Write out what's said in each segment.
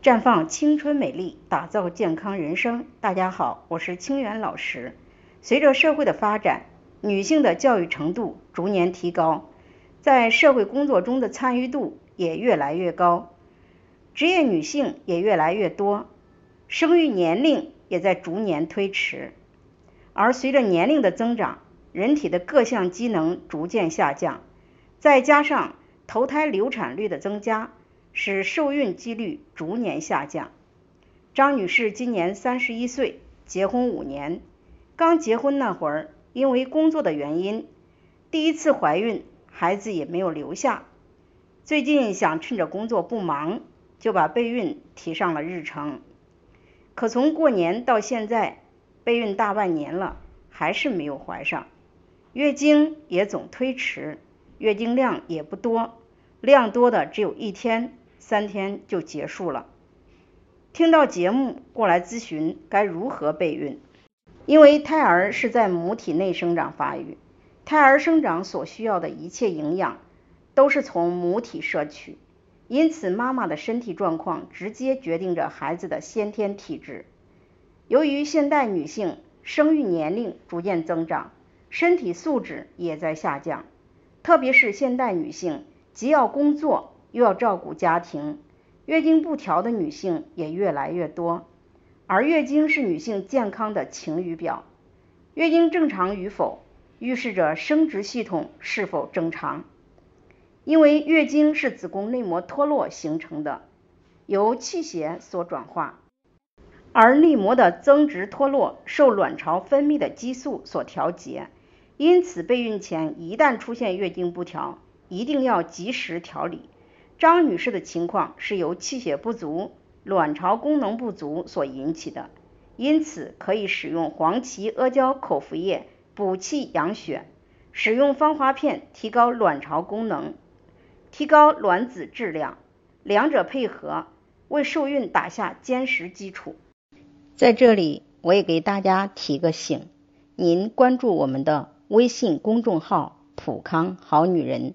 绽放青春美丽，打造健康人生。大家好，我是清源老师。随着社会的发展，女性的教育程度逐年提高，在社会工作中的参与度也越来越高，职业女性也越来越多，生育年龄也在逐年推迟。而随着年龄的增长，人体的各项机能逐渐下降，再加上头胎流产率的增加。使受孕几率逐年下降。张女士今年三十一岁，结婚五年。刚结婚那会儿，因为工作的原因，第一次怀孕，孩子也没有留下。最近想趁着工作不忙，就把备孕提上了日程。可从过年到现在，备孕大半年了，还是没有怀上。月经也总推迟，月经量也不多，量多的只有一天。三天就结束了。听到节目过来咨询该如何备孕？因为胎儿是在母体内生长发育，胎儿生长所需要的一切营养都是从母体摄取，因此妈妈的身体状况直接决定着孩子的先天体质。由于现代女性生育年龄逐渐增长，身体素质也在下降，特别是现代女性既要工作。又要照顾家庭，月经不调的女性也越来越多。而月经是女性健康的晴雨表，月经正常与否，预示着生殖系统是否正常。因为月经是子宫内膜脱落形成的，由气血所转化，而内膜的增殖脱落受卵巢分泌的激素所调节。因此，备孕前一旦出现月经不调，一定要及时调理。张女士的情况是由气血不足、卵巢功能不足所引起的，因此可以使用黄芪阿胶口服液补气养血，使用芳华片提高卵巢功能，提高卵子质量，两者配合为受孕打下坚实基础。在这里，我也给大家提个醒：您关注我们的微信公众号“普康好女人”，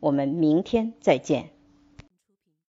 我们明天再见。